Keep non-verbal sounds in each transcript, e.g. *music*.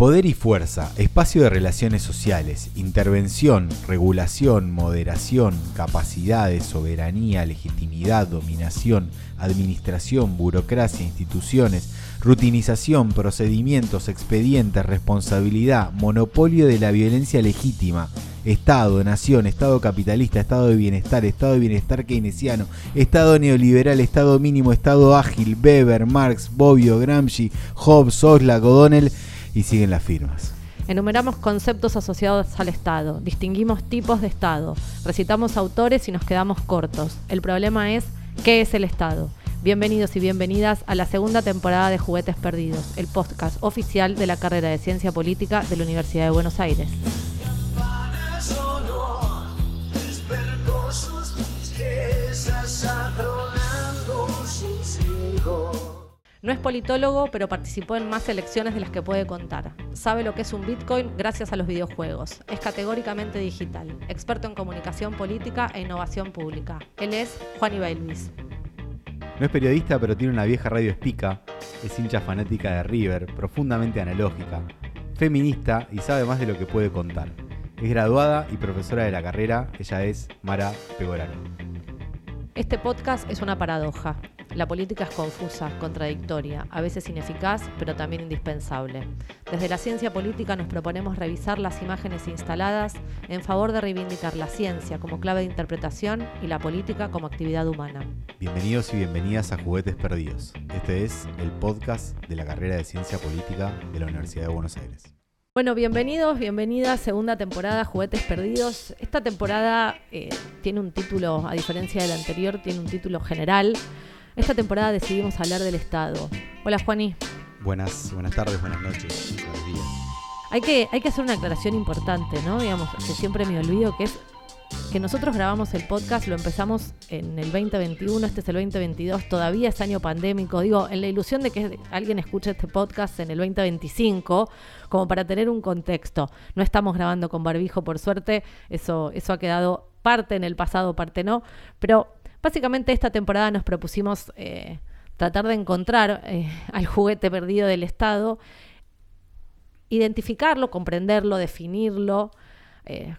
Poder y fuerza, espacio de relaciones sociales, intervención, regulación, moderación, capacidades, soberanía, legitimidad, dominación, administración, burocracia, instituciones, rutinización, procedimientos, expedientes, responsabilidad, monopolio de la violencia legítima, Estado, nación, Estado capitalista, Estado de bienestar, Estado de bienestar keynesiano, Estado neoliberal, Estado mínimo, Estado ágil, Weber, Marx, Bobbio, Gramsci, Hobbes, Osla, Godonel y siguen las firmas. Enumeramos conceptos asociados al Estado, distinguimos tipos de Estado, recitamos autores y nos quedamos cortos. El problema es, ¿qué es el Estado? Bienvenidos y bienvenidas a la segunda temporada de Juguetes Perdidos, el podcast oficial de la carrera de Ciencia Política de la Universidad de Buenos Aires. No es politólogo, pero participó en más elecciones de las que puede contar. Sabe lo que es un Bitcoin gracias a los videojuegos. Es categóricamente digital, experto en comunicación política e innovación pública. Él es Juan Ibailuis. No es periodista, pero tiene una vieja radio espica. Es hincha fanática de River, profundamente analógica. Feminista y sabe más de lo que puede contar. Es graduada y profesora de la carrera. Ella es Mara Pegorano. Este podcast es una paradoja. La política es confusa, contradictoria, a veces ineficaz, pero también indispensable. Desde la ciencia política nos proponemos revisar las imágenes instaladas en favor de reivindicar la ciencia como clave de interpretación y la política como actividad humana. Bienvenidos y bienvenidas a Juguetes Perdidos. Este es el podcast de la carrera de Ciencia Política de la Universidad de Buenos Aires. Bueno, bienvenidos, bienvenidas, segunda temporada, Juguetes Perdidos. Esta temporada eh, tiene un título, a diferencia de la anterior, tiene un título general. Esta temporada decidimos hablar del Estado. Hola, Juaní. Buenas, buenas tardes, buenas noches, buenos días. Hay que, hay que hacer una aclaración importante, ¿no? Digamos, que siempre me olvido, que es que nosotros grabamos el podcast, lo empezamos en el 2021, este es el 2022, todavía es año pandémico, digo, en la ilusión de que alguien escuche este podcast en el 2025, como para tener un contexto. No estamos grabando con barbijo, por suerte, eso, eso ha quedado parte en el pasado, parte no, pero Básicamente esta temporada nos propusimos eh, tratar de encontrar eh, *laughs* al juguete perdido del Estado, identificarlo, comprenderlo, definirlo, eh,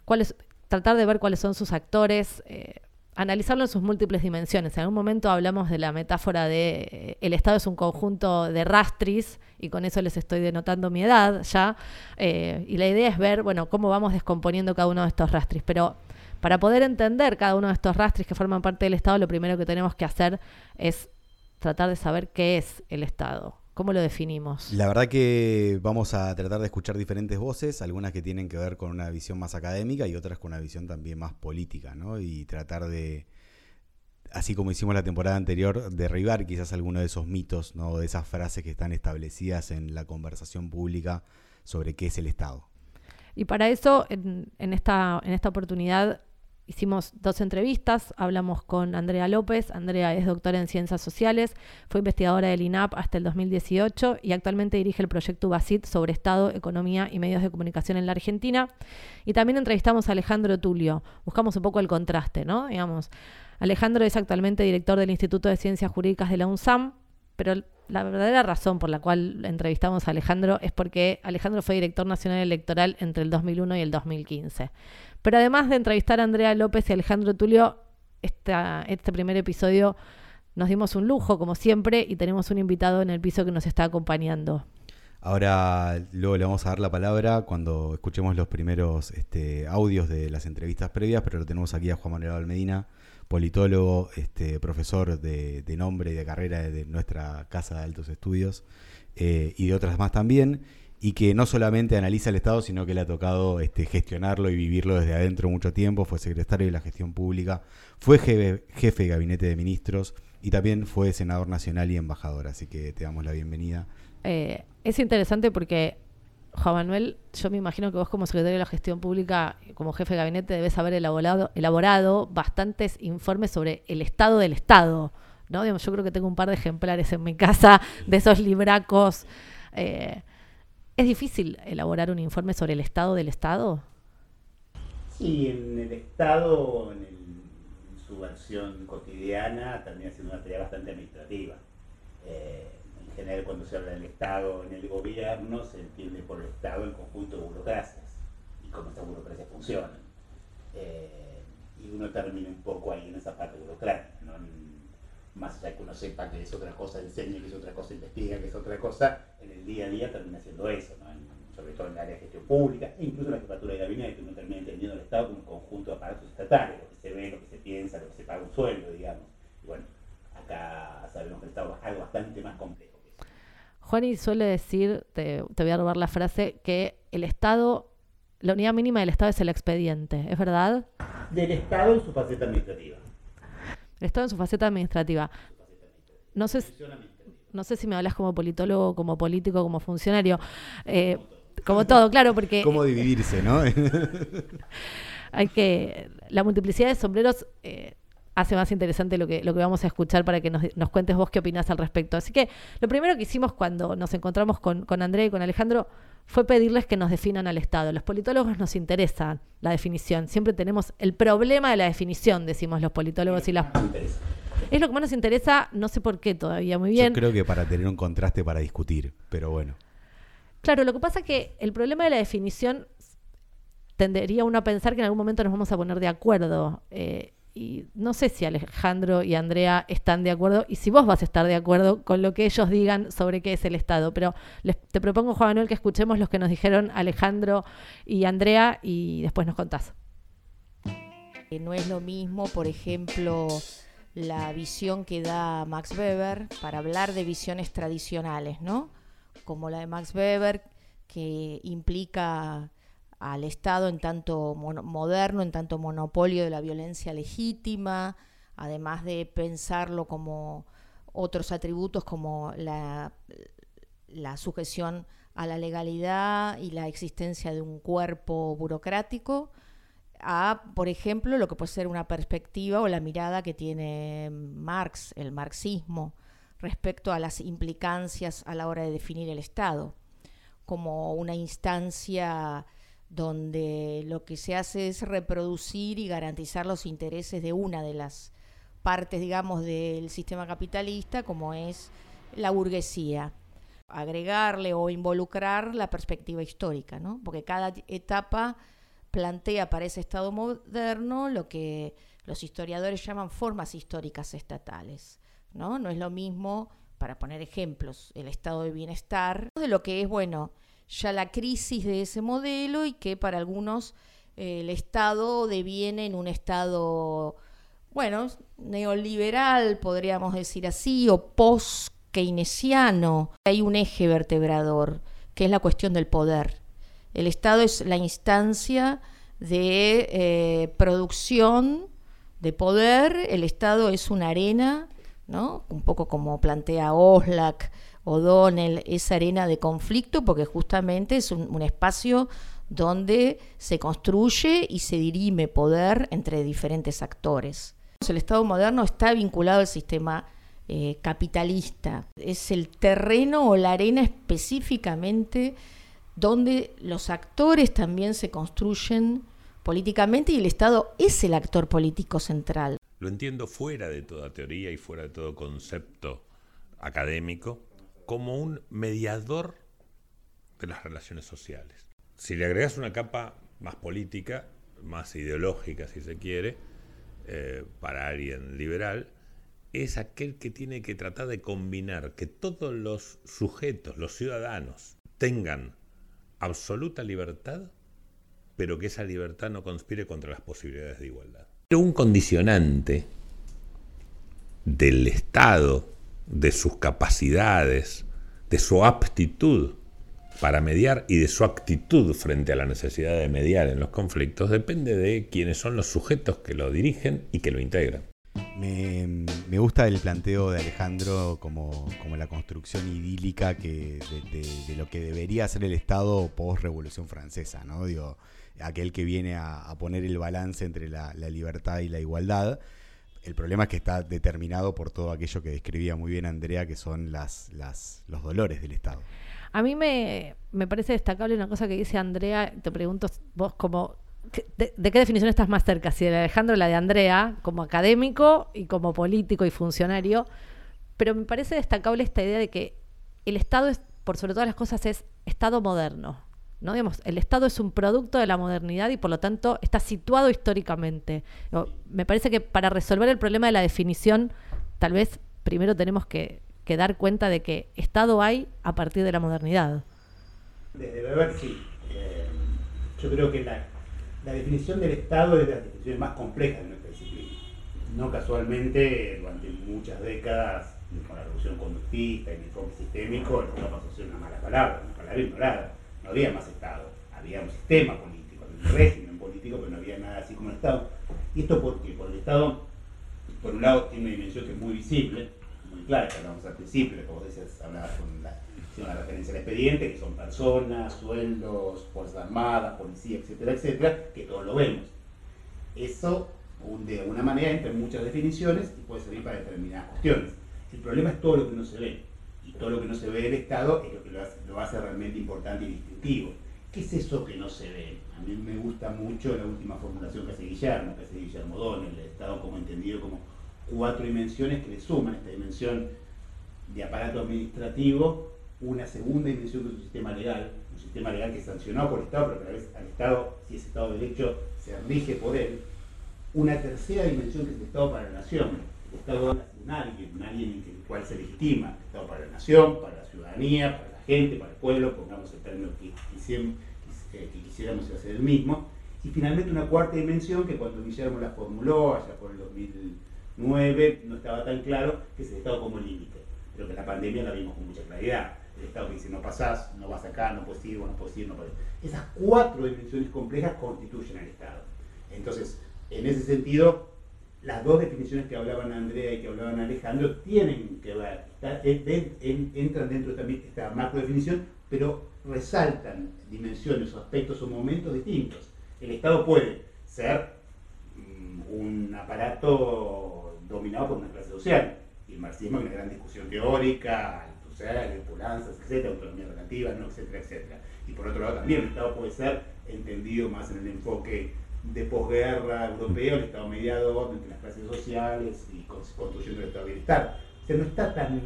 tratar de ver cuáles son sus actores, analizarlo en sus múltiples dimensiones. En algún momento hablamos de la metáfora de el Estado es un conjunto de rastris, y con eso les estoy denotando mi edad ya, y la idea es ver, bueno, cómo vamos descomponiendo cada uno de estos rastris. Pero para poder entender cada uno de estos rastros que forman parte del Estado, lo primero que tenemos que hacer es tratar de saber qué es el Estado. ¿Cómo lo definimos? La verdad que vamos a tratar de escuchar diferentes voces, algunas que tienen que ver con una visión más académica y otras con una visión también más política, ¿no? Y tratar de, así como hicimos la temporada anterior, derribar quizás alguno de esos mitos, ¿no? De esas frases que están establecidas en la conversación pública sobre qué es el Estado. Y para eso, en, en, esta, en esta oportunidad, Hicimos dos entrevistas, hablamos con Andrea López. Andrea es doctora en ciencias sociales, fue investigadora del INAP hasta el 2018 y actualmente dirige el proyecto UBASIT sobre Estado, Economía y Medios de Comunicación en la Argentina. Y también entrevistamos a Alejandro Tulio. Buscamos un poco el contraste, ¿no? Digamos, Alejandro es actualmente director del Instituto de Ciencias Jurídicas de la UNSAM, pero la verdadera razón por la cual entrevistamos a Alejandro es porque Alejandro fue director nacional electoral entre el 2001 y el 2015. Pero además de entrevistar a Andrea López y Alejandro Tulio, este primer episodio nos dimos un lujo, como siempre, y tenemos un invitado en el piso que nos está acompañando. Ahora luego le vamos a dar la palabra cuando escuchemos los primeros este, audios de las entrevistas previas, pero lo tenemos aquí a Juan Manuel Almedina, politólogo, este, profesor de, nombre y de carrera de nuestra Casa de Altos Estudios eh, y de otras más también y que no solamente analiza el Estado, sino que le ha tocado este, gestionarlo y vivirlo desde adentro mucho tiempo, fue secretario de la gestión pública, fue jefe, de gabinete de ministros y también fue senador nacional y embajador, así que te damos la bienvenida. Eh, es interesante porque, Juan Manuel, yo me imagino que vos como secretario de la gestión pública, como jefe de gabinete, debes haber elaborado, elaborado bastantes informes sobre el estado del Estado. ¿no? yo creo que tengo un par de ejemplares en mi casa de esos libracos. Eh, ¿Es difícil elaborar un informe sobre el estado del Estado? Sí, en el Estado, en, su versión cotidiana, termina siendo una tarea bastante administrativa. Eh, en en general cuando se habla del Estado en el gobierno se entiende por el Estado el conjunto de burocracias y cómo estas burocracias funcionan. Eh, y uno termina un poco ahí en esa parte burocrática, ¿no? Más allá que uno sepa que es otra cosa, enseña que es otra cosa, investiga que es otra cosa, en el día a día termina siendo eso, ¿no? sobre todo en el área de gestión pública, e incluso en la jefatura de gabinete, uno termina entendiendo el Estado como un conjunto de aparatos estatales, lo que se ve, lo que se piensa, lo que se paga un sueldo, digamos. Y bueno, acá sabemos que el Estado es algo bastante más complejo. Juani suele decir, te, te voy a robar la frase, que el Estado, la unidad mínima del Estado es el expediente, ¿es verdad? Del Estado en su faceta administrativa. El Estado en su faceta administrativa. No sé, no sé si me hablas como politólogo, como político, como funcionario. Eh, como todo, claro, porque... ¿Cómo dividirse, no? *laughs* hay que... La multiplicidad de sombreros eh, hace más interesante lo que, lo que vamos a escuchar para que nos, nos, cuentes vos qué opinás al respecto. Así que lo primero que hicimos cuando nos encontramos con, con André y con Alejandro fue pedirles que nos definan al Estado. Los politólogos nos interesan la definición. Siempre tenemos el problema de la definición, decimos los politólogos y las... Es lo que más nos interesa, no sé por qué todavía, muy bien. Yo creo que para tener un contraste para discutir, pero bueno. Claro, lo que pasa es que el problema de la definición tendería uno a pensar que en algún momento nos vamos a poner de acuerdo. Eh, y no sé si Alejandro y Andrea están de acuerdo y si vos vas a estar de acuerdo con lo que ellos digan sobre qué es el Estado. Pero les, te propongo, Juan Manuel, que escuchemos los que nos dijeron Alejandro y Andrea y después nos contás. No es lo mismo, por ejemplo, la visión que da Max Weber para hablar de visiones tradicionales, ¿no? Como la de Max Weber, que implica al Estado en tanto moderno, en tanto monopolio de la violencia legítima, además de pensarlo como otros atributos como la, la sujeción a la legalidad y la existencia de un cuerpo burocrático, a, por ejemplo, lo que puede ser una perspectiva o la mirada que tiene Marx, el marxismo, respecto a las implicancias a la hora de definir el Estado, como una instancia donde lo que se hace es reproducir y garantizar los intereses de una de las partes, digamos, del sistema capitalista, como es la burguesía. Agregarle o involucrar la perspectiva histórica, ¿no? Porque cada etapa plantea para ese Estado moderno lo que los historiadores llaman formas históricas estatales, ¿no? No es lo mismo, para poner ejemplos, el estado de bienestar, de lo que es, bueno, ya la crisis de ese modelo y que para algunos eh, el Estado deviene en un Estado, bueno, neoliberal, podríamos decir así, o post-keynesiano. Hay un eje vertebrador, que es la cuestión del poder. El Estado es la instancia de eh, producción de poder, el Estado es una arena, ¿no? un poco como plantea Oslak O'Donnell, esa arena de conflicto, porque justamente es un, espacio donde se construye y se dirime poder entre diferentes actores. El Estado moderno está vinculado al sistema eh, capitalista. Es el terreno o la arena específicamente donde los actores también se construyen políticamente y el Estado es el actor político central. Lo entiendo fuera de toda teoría y fuera de todo concepto académico como un mediador de las relaciones sociales. Si le agregas una capa más política, más ideológica si se quiere, eh, para alguien liberal, es aquel que tiene que tratar de combinar que todos los sujetos, los ciudadanos, tengan absoluta libertad, pero que esa libertad no conspire contra las posibilidades de igualdad. Pero un condicionante del Estado de sus capacidades, de su aptitud para mediar y de su actitud frente a la necesidad de mediar en los conflictos depende de quiénes son los sujetos que lo dirigen y que lo integran. Me, gusta el planteo de Alejandro como, la construcción idílica que, de, lo que debería ser el Estado post-revolución francesa, ¿no? Digo, aquel que viene a, poner el balance entre la libertad y la igualdad el problema es que está determinado por todo aquello que describía muy bien Andrea, que son las, las, los dolores del Estado. A mí me, parece destacable una cosa que dice Andrea, te pregunto vos como, de, qué definición estás más cerca? Si de Alejandro o la de Andrea, como académico y como político y funcionario, pero me parece destacable esta idea de que el Estado, es, por sobre todas las cosas, es Estado moderno. ¿No? Digamos, el Estado es un producto de la modernidad y por lo tanto está situado históricamente. Me parece que para resolver el problema de la definición, tal vez primero tenemos que, dar cuenta de que Estado hay a partir de la modernidad. Desde Weber, sí. Eh, yo creo que la, definición del Estado es de las definiciones más complejas de nuestra disciplina. No casualmente, durante muchas décadas, con la revolución conductista y el enfoque sistémico, el Estado pasó a ser una mala palabra, una palabra ignorada. No había más Estado, había un sistema político, un régimen político, pero no había nada así como el Estado. ¿Y esto por? Porque el Estado, por un lado, tiene una dimensión que es muy visible, muy clara, que hablamos al principio, como decías, hablabas con la, referencia al expediente, que son personas, sueldos, fuerzas armadas, policía, etcétera, etcétera, que todos lo vemos. Eso, de alguna manera, entra en muchas definiciones y puede servir para determinadas cuestiones. El problema es todo lo que no se ve. Y todo lo que no se ve del Estado es lo que lo hace, realmente importante y ¿Qué es eso que no se ve? A mí me gusta mucho la última formulación que hace Guillermo, que hace Guillermo Don, el Estado como entendido como cuatro dimensiones que le suman esta dimensión de aparato administrativo, una segunda dimensión que es un sistema legal, un sistema legal que es sancionado por el Estado, pero que a la vez al Estado, si es Estado de Derecho, se rige por él, una tercera dimensión que es el Estado para la Nación, el Estado nacional, alguien en el cual se legitima, el Estado para la Nación, para la ciudadanía, para para el pueblo, pongamos el término que, eh, que quisiéramos hacer el mismo, y finalmente una cuarta dimensión que cuando Guillermo la formuló allá por el 2009 no estaba tan claro, que es el Estado como límite, pero que la pandemia la vimos con mucha claridad. El Estado que dice no pasás, no vas acá, no puedes ir, no puedes ir, no puedes Esas cuatro dimensiones complejas constituyen al Estado. Entonces, en ese sentido, las dos definiciones que hablaban Andrea y que hablaban Alejandro tienen que ver, entran dentro de esta macro definición, pero resaltan dimensiones o aspectos o momentos distintos. El Estado puede ser mm, un aparato dominado por una clase social, y el marxismo es una gran discusión teórica, social, pulanzas, etcétera, autonomía relativa, no, etcétera, etcétera. Y por otro lado también el Estado puede ser entendido más en el enfoque de posguerra europeo, el Estado mediador entre las clases sociales y construyendo el Estado de bienestar. O sea, no está tan,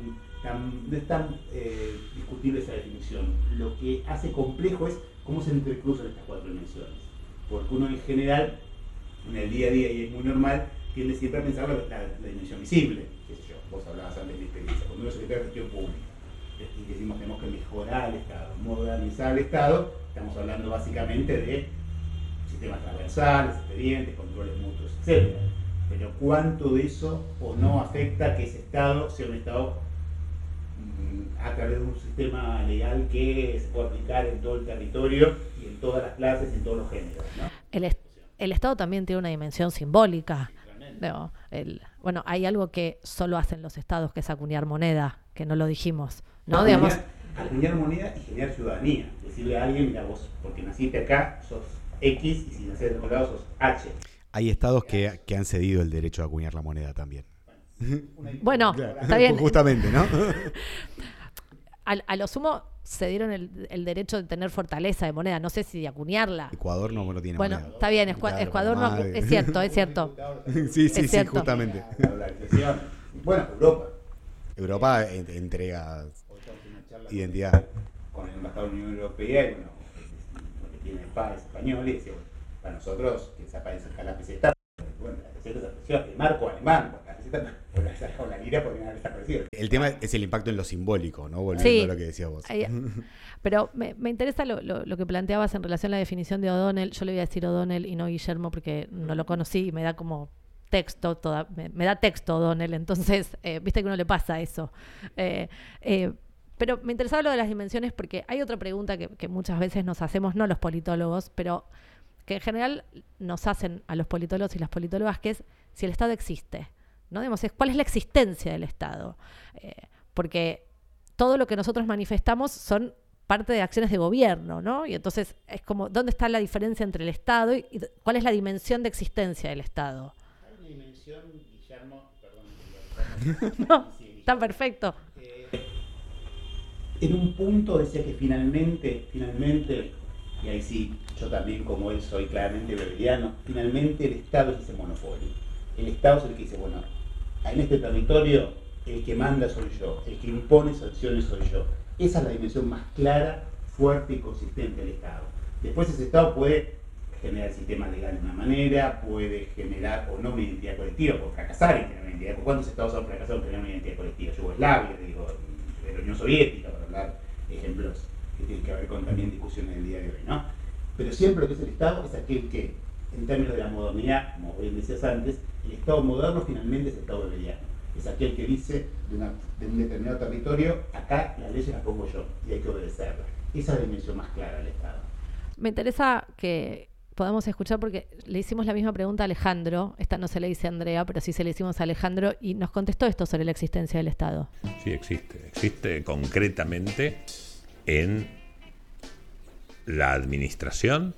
no es tan eh, discutible esa definición. Lo que hace complejo es cómo se entrecruzan estas cuatro dimensiones. Porque uno en general, en el día a día, y es muy normal, tiende siempre a pensar la, dimensión visible. yo, vos hablabas antes de mi experiencia. Cuando uno se de gestión pública y decimos que tenemos que mejorar el Estado, modernizar el Estado, estamos hablando básicamente de sistemas transversales, expedientes, controles mutuos, etc. Pero cuánto de eso o no afecta que ese Estado sea un Estado mm, a través de un sistema legal que se pueda aplicar en todo el territorio y en todas las clases y en todos los géneros. El, Estado también tiene una dimensión simbólica. bueno, hay algo que solo hacen los estados, que es acuñar moneda, que no lo dijimos. ¿no? Acuñar, moneda y generar ciudadanía. Decirle a alguien, mira vos, porque naciste acá, sos X y si naces de otro sos H. Hay estados que, que, han cedido el derecho a acuñar la moneda también. Bueno, está bien. Justamente, ¿no? *laughs* a, lo sumo se dieron el, derecho de tener fortaleza de moneda, no sé si de acuñarla. Ecuador no, no tiene bueno, está bien, Ecuador no, es cierto, es cierto. *laughs* sí, sí, sí, justamente. Bueno, Europa. Europa entrega identidad. Con el embajador de la Unión Europea y bueno, tiene padres español y decía, para nosotros que se aparece la peseta, bueno, la peseta desapareció, el marco alemán, la peseta o la, lira podrían haber desaparecido. El tema es el impacto en lo simbólico, ¿no? Volviendo a lo que decías vos. pero me, me interesa lo, lo, lo, que planteabas en relación a la definición de O'Donnell. Yo le voy a decir O'Donnell y no Guillermo porque no lo conocí y me da como texto, toda, me, da texto O'Donnell, entonces, eh, viste que uno le pasa eso. Eh, eh, pero me interesaba lo de las dimensiones porque hay otra pregunta que, muchas veces nos hacemos, no los politólogos, pero que en general nos hacen a los politólogos y las politólogas, que es si el Estado existe. ¿no? Digamos, es, ¿Cuál es la existencia del Estado? Eh, porque todo lo que nosotros manifestamos son parte de acciones de gobierno, ¿no? Y entonces es como, ¿dónde está la diferencia entre el Estado y, cuál es la dimensión de existencia del Estado? Hay una dimensión, Guillermo, perdón, *laughs* no, está perfecto en un punto decía que finalmente, finalmente, y ahí sí, yo también como él soy claramente beberiano, finalmente el Estado es ese monopolio. El Estado es el que dice, bueno, en este territorio el que manda soy yo, el que impone sanciones soy yo. Esa es la dimensión más clara, fuerte y consistente del Estado. Después ese Estado puede generar el sistema legal de una manera, puede generar o no una identidad colectiva, puede fracasar en tener identidad. ¿Cuántos estados han fracasado en tener una identidad colectiva? Yugoslavia, digo, la Unión Soviética, hablar ejemplos que tienen que ver con también discusiones del día de hoy, ¿no? Pero siempre lo que es el Estado es aquel que, en términos de la modernidad, como bien decías antes, el Estado moderno finalmente es el Estado beberiano. Es aquel que dice de, de un determinado territorio, acá las leyes las pongo yo y hay que obedecerlas. Esa es la dimensión más clara del Estado. Me interesa que podamos escuchar porque le hicimos la misma pregunta a Alejandro, esta no se le dice a Andrea, pero sí se le hicimos a Alejandro y nos contestó esto sobre la existencia del Estado. Sí, existe. Existe concretamente en la administración,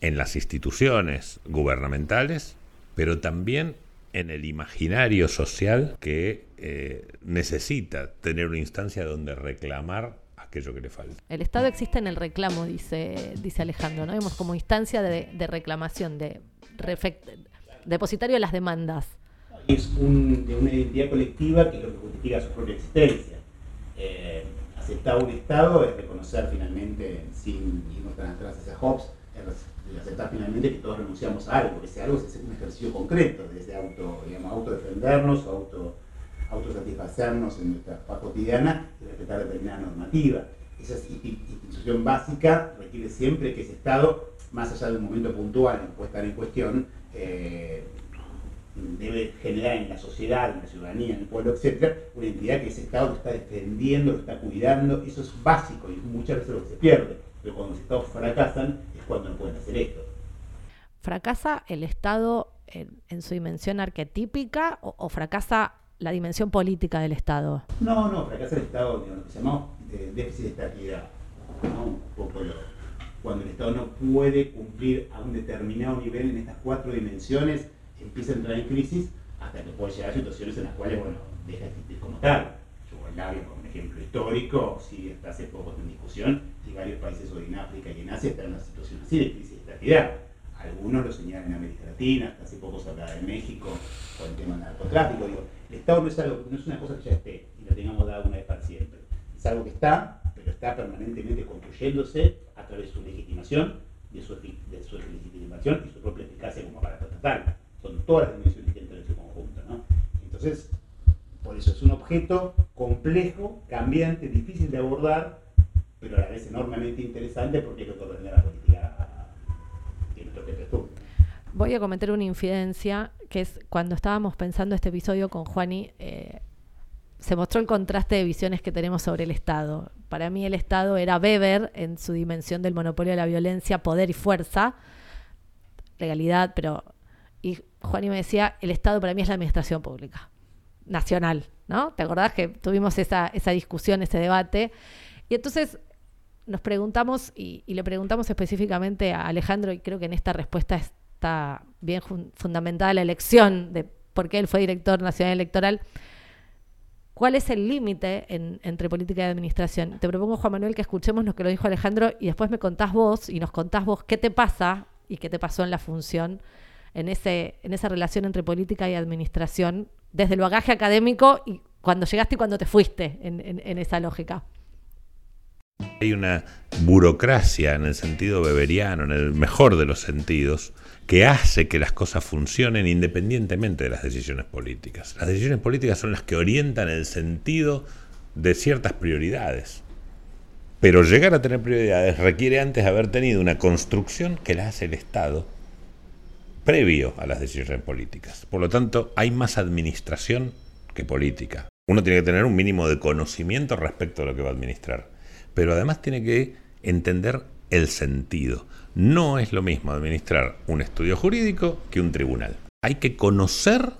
en las instituciones gubernamentales, pero también en el imaginario social que eh, necesita tener una instancia donde reclamar aquello que le falta. El Estado existe en el reclamo, dice, dice Alejandro, ¿no? Vemos como instancia de, reclamación, de depositario de las demandas. Es un, de una identidad colectiva que es lo que justifica su propia existencia. Eh, aceptar un Estado es reconocer finalmente, sin irnos tan atrás hacia Hobbes, es aceptar finalmente que todos renunciamos a algo, ese algo es un ejercicio concreto, desde auto, digamos, autodefendernos, auto autosatisfacernos en nuestra paz cotidiana y respetar determinada normativa. Esa institución básica requiere siempre que ese Estado, más allá de un momento puntual en puesta en cuestión, eh, debe generar en la sociedad, en la ciudadanía, en el pueblo, etcétera, una entidad que ese Estado lo está defendiendo, lo está cuidando, eso es básico y muchas veces lo que se pierde, pero cuando los Estados fracasan es cuando no pueden hacer esto. ¿Fracasa el Estado en, su dimensión arquetípica o fracasa la dimensión política del Estado. No, no, fracasa el Estado, digamos, lo que se llama eh, déficit de estabilidad. Un poco cuando el Estado no puede cumplir a un determinado nivel en estas cuatro dimensiones, empieza a entrar en crisis hasta que puede llegar a situaciones en las cuales, bueno, deja de existir como tal. Yugoslavia, como un ejemplo histórico, sigue hasta hace poco en discusión, y varios países hoy en África y en Asia están en una situación así de crisis de estabilidad. Algunos lo señalan en América Latina, hace poco se hablaba de México con el tema del narcotráfico. Digo, Estado no es, algo, no es una cosa que ya esté y lo tengamos dado una vez para siempre. Es algo que está, pero está permanentemente construyéndose a través de su legitimación, de su, de su legitimación y su propia eficacia como aparato estatal. Son todas las dimensiones que entran en su conjunto. ¿no? Entonces, por eso es un objeto complejo, cambiante, difícil de abordar, pero a la vez enormemente interesante porque es lo que ordena la política de nuestro territorio. Voy a cometer una infidencia, que es cuando estábamos pensando este episodio con Juani, eh, se mostró el contraste de visiones que tenemos sobre el Estado. Para mí el Estado era Weber en su dimensión del monopolio de la violencia, poder y fuerza, legalidad, pero... Y Juani me decía, el Estado para mí es la administración pública, nacional, ¿no? ¿Te acordás que tuvimos esa, esa discusión, ese debate? Y entonces nos preguntamos, y, y, le preguntamos específicamente a Alejandro, y creo que en esta respuesta es está bien fundamentada la elección de por qué él fue director nacional electoral. ¿Cuál es el límite entre política y administración? Te propongo, Juan Manuel, que escuchemos lo que lo dijo Alejandro y después me contás vos y nos contás vos qué te pasa y qué te pasó en la función, en, ese, en esa relación entre política y administración, desde el bagaje académico y cuando llegaste y cuando te fuiste en esa lógica. Hay una burocracia en el sentido beberiano, en el mejor de los sentidos, que hace que las cosas funcionen independientemente de las decisiones políticas. Las decisiones políticas son las que orientan el sentido de ciertas prioridades. Pero llegar a tener prioridades requiere antes haber tenido una construcción que la hace el Estado previo a las decisiones políticas. Por lo tanto, hay más administración que política. Uno tiene que tener un mínimo de conocimiento respecto a lo que va a administrar pero además tiene que entender el sentido. No es lo mismo administrar un estudio jurídico que un tribunal. Hay que conocer,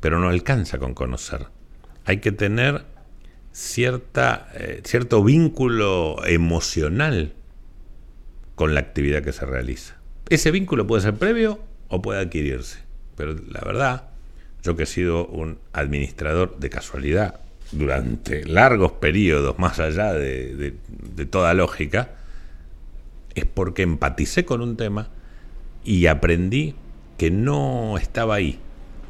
pero no alcanza con conocer. Hay que tener cierta, eh, cierto vínculo emocional con la actividad que se realiza. Ese vínculo puede ser previo o puede adquirirse. Pero la verdad, yo que he sido un administrador de casualidad durante largos periodos, más allá de, toda lógica, es porque empaticé con un tema y aprendí que no estaba ahí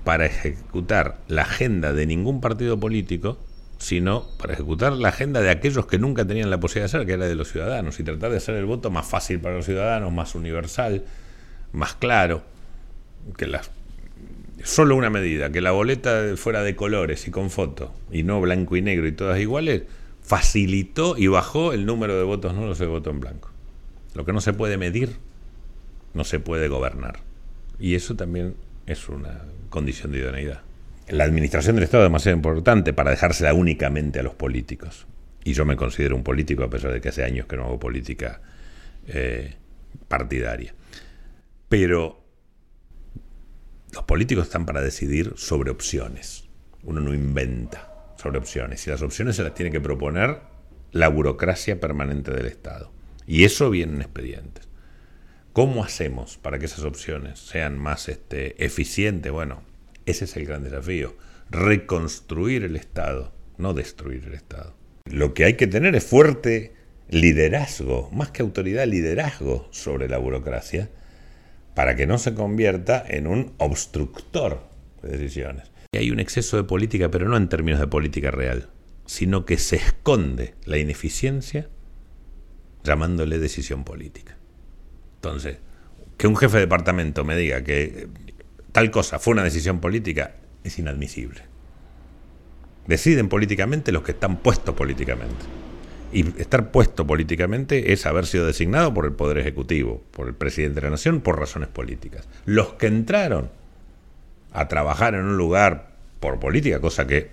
para ejecutar la agenda de ningún partido político, sino para ejecutar la agenda de aquellos que nunca tenían la posibilidad de hacer, que era de los ciudadanos, y tratar de hacer el voto más fácil para los ciudadanos, más universal, más claro, que las solo una medida, que la boleta fuera de colores y con foto, y no blanco y negro y todas iguales, facilitó y bajó el número de votos nulos de voto en blanco. Lo que no se puede medir, no se puede gobernar. Y eso también es una condición de idoneidad. La administración del Estado es demasiado importante para dejársela únicamente a los políticos. Y yo me considero un político a pesar de que hace años que no hago política eh, partidaria. Pero los políticos están para decidir sobre opciones. Uno no inventa sobre opciones. Y las opciones se las tiene que proponer la burocracia permanente del Estado. Y eso viene en expedientes. ¿Cómo hacemos para que esas opciones sean más este, eficientes? Bueno, ese es el gran desafío. Reconstruir el Estado, no destruir el Estado. Lo que hay que tener es fuerte liderazgo, más que autoridad, liderazgo sobre la burocracia, para que no se convierta en un obstructor de decisiones. Y hay un exceso de política, pero no en términos de política real, sino que se esconde la ineficiencia llamándole decisión política. Entonces, que un jefe de departamento me diga que tal cosa fue una decisión política es inadmisible. Deciden políticamente los que están puestos políticamente. Y estar puesto políticamente es haber sido designado por el Poder Ejecutivo, por el presidente de la Nación, por razones políticas. Los que entraron a trabajar en un lugar por política, cosa que,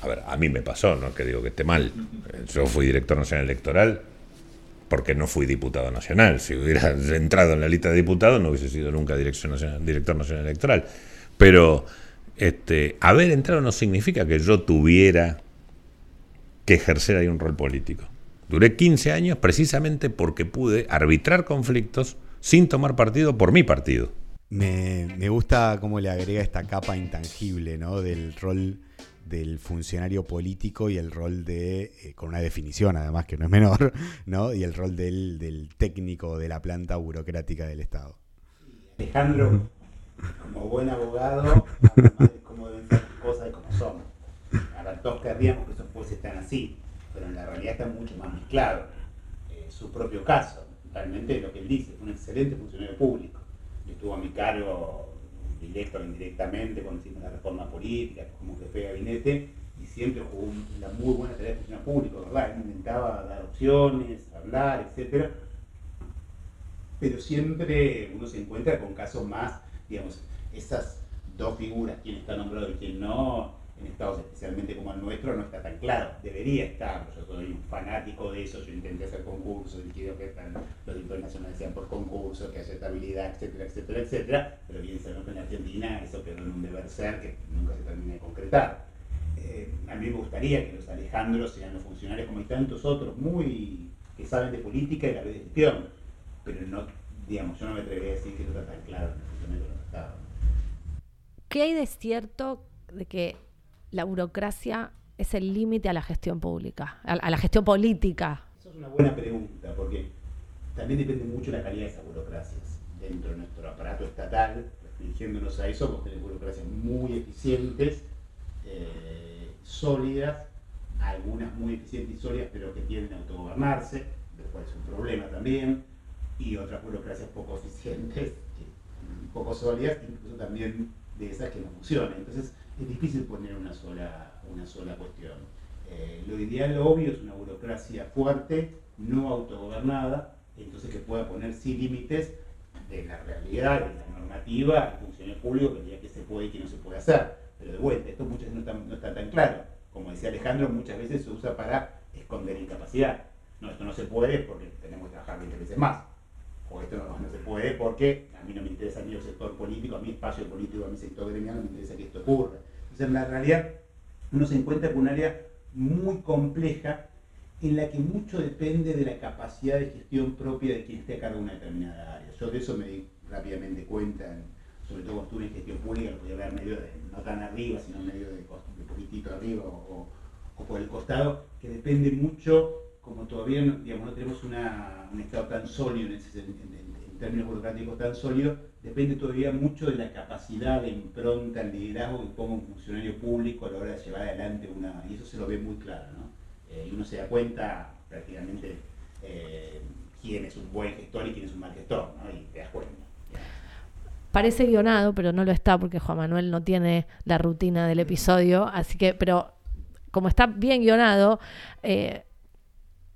a ver, a mí me pasó, no que digo que esté mal. Yo fui director nacional electoral porque no fui diputado nacional. Si hubiera *laughs* entrado en la lista de diputados no hubiese sido nunca director nacional electoral. Pero este, haber entrado no significa que yo tuviera que ejercer ahí un rol político. Duré 15 años precisamente porque pude arbitrar conflictos sin tomar partido por mi partido. Me, gusta cómo le agrega esta capa intangible del rol del funcionario político y el rol de, eh, con una definición además que no es menor, *laughs* ¿no? y el rol del, del técnico de la planta burocrática del Estado. Alejandro, *laughs* como buen abogado, de cómo deben ser las cosas y cómo son. Ahora todos querríamos que esos jueces están así, pero en la realidad está mucho más mezclado. Eh, su propio caso, realmente lo que él dice, un excelente funcionario público. Estuvo a mi cargo directo o indirectamente cuando hicimos la reforma política, como jefe de gabinete, y siempre jugó una muy buena tarea de funcionario público, ¿verdad? Él intentaba dar opciones, hablar, etcétera, pero siempre uno se encuentra con casos más, digamos, esas dos figuras, quién está nombrado y quién no, en estados especialmente como el nuestro, no está tan claro. Debería estar. Yo soy un fanático de eso. Yo intenté hacer concursos y quiero que los diputados nacionales sean por concurso, que haya estabilidad, etcétera, etcétera, etcétera. Pero bien sabemos que en Argentina eso quedó en un deber ser que nunca se termina de concretar. Eh, a mí me gustaría que los Alejandros sean los funcionarios como hay tantos otros, muy que saben de política y la de gestión. Pero no, digamos, yo no me atrevería a decir que eso está tan claro en el funcionamiento de los estados. ¿Qué hay de cierto de que la burocracia es el límite a la gestión pública, a, la gestión política? Eso es una buena pregunta, porque también depende mucho de la calidad de esas burocracias. Dentro de nuestro aparato estatal, restringiéndonos a eso, vos tenés burocracias muy eficientes, eh, sólidas, algunas muy eficientes y sólidas, pero que tienden a autogobernarse, lo cual es un problema también, y otras burocracias poco eficientes, poco sólidas, incluso también de esas que no funcionan. Entonces, es difícil poner una sola, una sola cuestión. Eh, lo ideal, lo obvio, es una burocracia fuerte, no autogobernada, entonces que pueda poner sí límites de la realidad, de la normativa, al funcionario público que diga que se puede y que no se puede hacer. Pero de vuelta, esto muchas veces no está, tan claro. Como decía Alejandro, muchas veces se usa para esconder incapacidad. No, esto no se puede porque tenemos que trabajar 20 veces más. O esto no, se puede porque a mí no me interesa ni el sector político, a mi espacio político, a mi sector gremial, no me interesa que esto ocurra. Entonces, en la realidad, uno se encuentra con un área muy compleja en la que mucho depende de la capacidad de gestión propia de quien esté a cargo de una determinada área. Yo de eso me di rápidamente cuenta, sobre todo cuando estuve en gestión pública, lo podía ver medio de, no tan arriba, sino medio de, de poquitito arriba o, por el costado, que depende mucho, como todavía digamos, no tenemos un Estado tan sólido en, ese, en, términos burocráticos tan sólidos, depende todavía mucho de la capacidad de impronta, el liderazgo que ponga un funcionario público a la hora de llevar adelante una... Y eso se lo ve muy claro, ¿no? Eh, y uno se da cuenta prácticamente eh, quién es un buen gestor y quién es un mal gestor, ¿no? Y te das cuenta. Parece guionado, pero no lo está porque Juan Manuel no tiene la rutina del episodio, así que, pero como está bien guionado, eh,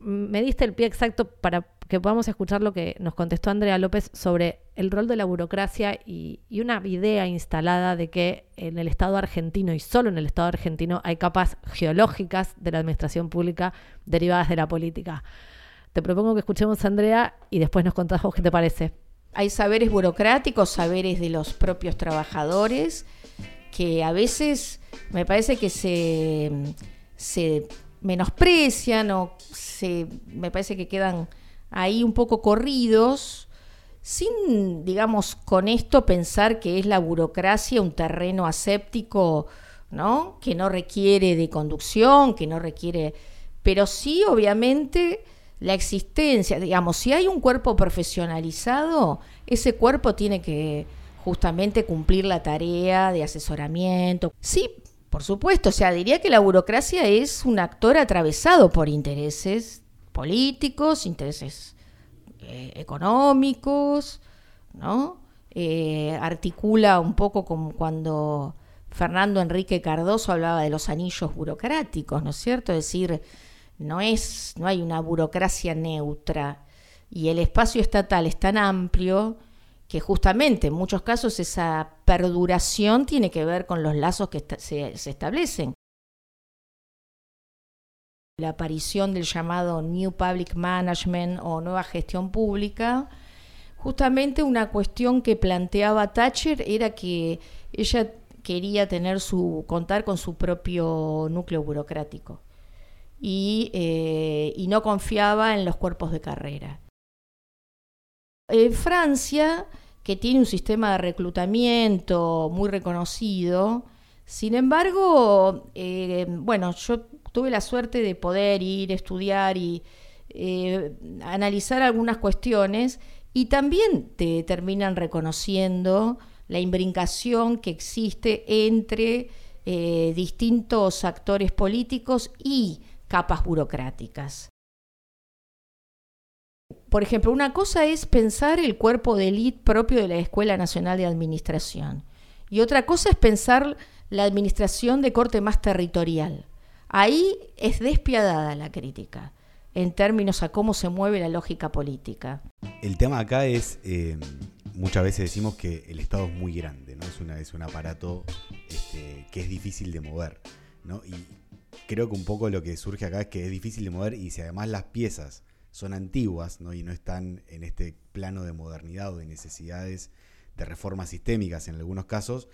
me diste el pie exacto para que podamos escuchar lo que nos contestó Andrea López sobre el rol de la burocracia y, una idea instalada de que en el Estado argentino y solo en el Estado argentino hay capas geológicas de la administración pública derivadas de la política. Te propongo que escuchemos a Andrea y después nos contás qué te parece. Hay saberes burocráticos, saberes de los propios trabajadores, que a veces me parece que se, se menosprecian o se, me parece que quedan ahí un poco corridos, sin, digamos, con esto pensar que es la burocracia un terreno aséptico, ¿no? Que no requiere de conducción, que no requiere, pero sí, obviamente, la existencia, digamos, si hay un cuerpo profesionalizado, ese cuerpo tiene que justamente cumplir la tarea de asesoramiento. Sí, por supuesto, o sea, diría que la burocracia es un actor atravesado por intereses políticos, intereses eh, económicos, ¿no? Eh, articula un poco como cuando Fernando Enrique Cardoso hablaba de los anillos burocráticos, ¿no es cierto? Es decir, no, es, no hay una burocracia neutra y el espacio estatal es tan amplio que justamente en muchos casos esa perduración tiene que ver con los lazos que se, establecen. La aparición del llamado New Public Management o nueva gestión pública, justamente una cuestión que planteaba Thatcher era que ella quería tener su, contar con su propio núcleo burocrático y, eh, y no confiaba en los cuerpos de carrera. En Francia, que tiene un sistema de reclutamiento muy reconocido, sin embargo, eh, bueno, yo tuve la suerte de poder ir, estudiar y eh, analizar algunas cuestiones y también te terminan reconociendo la imbrincación que existe entre eh, distintos actores políticos y capas burocráticas. Por ejemplo, una cosa es pensar el cuerpo de élite propio de la Escuela Nacional de Administración y otra cosa es pensar la administración de corte más territorial. Ahí es despiadada la crítica en términos a cómo se mueve la lógica política. El tema acá es, eh, muchas veces decimos que el Estado es muy grande, ¿no? es, una, un aparato este, que es difícil de mover. ¿no? Y creo que un poco lo que surge acá es que es difícil de mover y si además las piezas son antiguas y no están en este plano de modernidad o de necesidades de reformas sistémicas en algunos casos,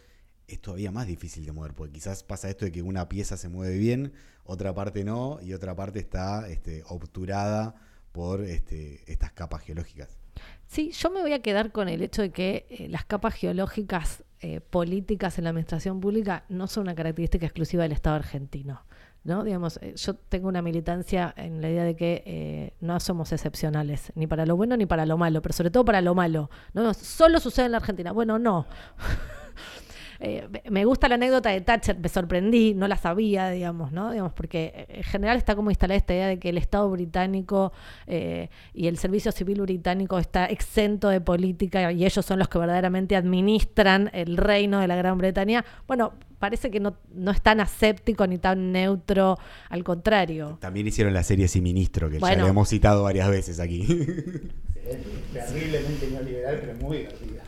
es todavía más difícil de mover, porque quizás pasa esto de que una pieza se mueve bien, otra parte no, y otra parte está este, obturada por este, estas capas geológicas. Sí, yo me voy a quedar con el hecho de que eh, las capas geológicas eh, políticas en la administración pública no son una característica exclusiva del Estado argentino. ¿No? Digamos, eh, yo tengo una militancia en la idea de que eh, no somos excepcionales, ni para lo bueno ni para lo malo, pero sobre todo para lo malo. ¿no? Solo sucede en la Argentina. Bueno, no. *laughs* Eh, me gusta la anécdota de Thatcher, me sorprendí, no la sabía, digamos, ¿no? Digamos, porque en general está como instalada esta idea de que el Estado británico y el servicio civil británico está exento de política y ellos son los que verdaderamente administran el reino de la Gran Bretaña. Bueno, parece que no, no es tan aséptico ni tan neutro, al contrario. También hicieron la serie Sin Ministro, que ya la hemos citado varias veces aquí. *laughs* terriblemente neoliberal, pero muy divertida.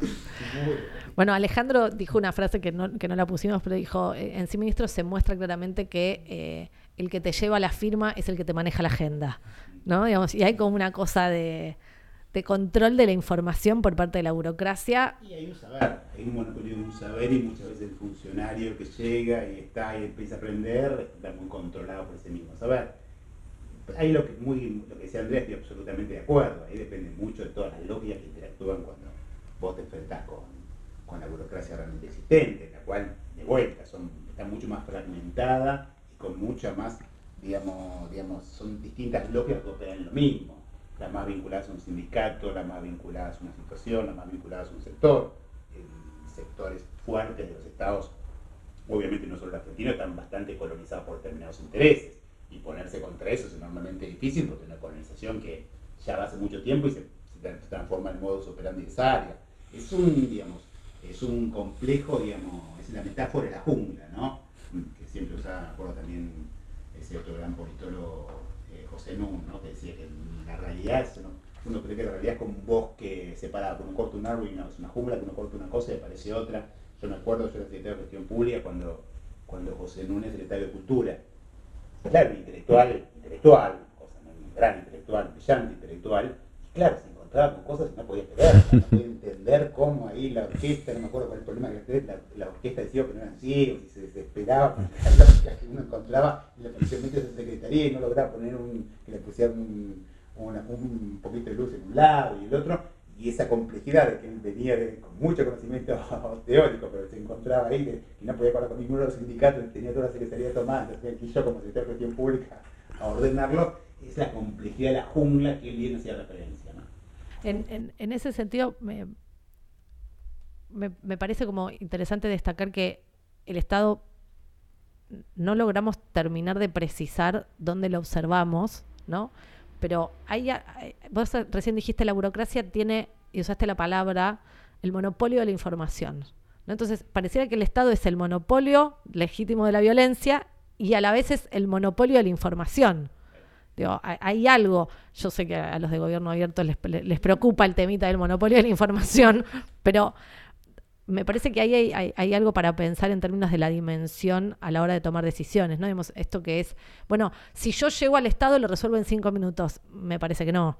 Bueno, Alejandro dijo una frase que no, que no la pusimos, pero dijo, en Sin Ministro se muestra claramente que eh, el que te lleva la firma es el que te maneja la agenda, ¿no? Digamos, y hay como una cosa de de control de la información por parte de la burocracia. Y hay un saber, hay un monopolio de un saber y muchas veces el funcionario que llega y está y empieza a aprender está muy controlado por ese mismo saber. Ahí lo que, muy, lo que decía Andrés, estoy absolutamente de acuerdo, ahí depende mucho de todas las lógicas que interactúan cuando vos te enfrentás con, con la burocracia realmente existente, la cual, de vuelta, son, está mucho más fragmentada y con mucha más, digamos, digamos son distintas lógicas que operan lo mismo las más vinculadas a un sindicato, las más vinculadas a una situación, las más vinculadas a un sector. sectores fuertes de los estados, obviamente no solo el argentino, están bastante colonizados por determinados intereses. Y ponerse contra eso es enormemente difícil porque es una colonización que ya va hace mucho tiempo y se, transforma en modus operandi de esa área. Es un, digamos, es un complejo, digamos, es la metáfora de la jungla, ¿no? Que siempre usaba, me acuerdo también ese otro gran politólogo, José Nun, ¿no? Que decía que la realidad es, uno cree que la realidad es como un bosque separado, que uno corta un árbol y no, es una jungla, que uno corta una cosa y aparece otra. Yo me acuerdo, yo era secretario de Gestión Pública cuando, cuando José Nun es secretario de Cultura. Claro, intelectual, intelectual, cosa, un gran intelectual, brillante intelectual, claro, con cosas que no podía creer, no podía entender cómo ahí la orquesta, no me acuerdo cuál es el problema que la, orquesta decía que no eran ciegos y se desesperaba las que uno encontraba en la de secretaría y no lograba poner un, que le pusieran un un poquito de luz en un lado y el otro, y esa complejidad de que él venía con mucho conocimiento *laughs* teórico, pero se encontraba ahí, de, que no podía hablar con ninguno de los sindicatos, tenía toda la secretaría tomada, entonces aquí yo como secretario de gestión pública a ordenarlo, es la complejidad de la jungla que él viene hacia referencia. En, en, en, ese sentido, me, me, me parece como interesante destacar que el Estado no logramos terminar de precisar dónde lo observamos, ¿no? pero hay, vos recién dijiste la burocracia tiene, y usaste la palabra, el monopolio de la información. ¿no? Entonces, pareciera que el Estado es el monopolio legítimo de la violencia y a la vez es el monopolio de la información. Digo, hay, algo, yo sé que a los de gobierno abierto les, les preocupa el temita del monopolio de la información, *laughs* pero me parece que ahí hay, algo para pensar en términos de la dimensión a la hora de tomar decisiones, ¿no? Digamos, esto que es, bueno, si yo llego al Estado lo resuelvo en cinco minutos. Me parece que no.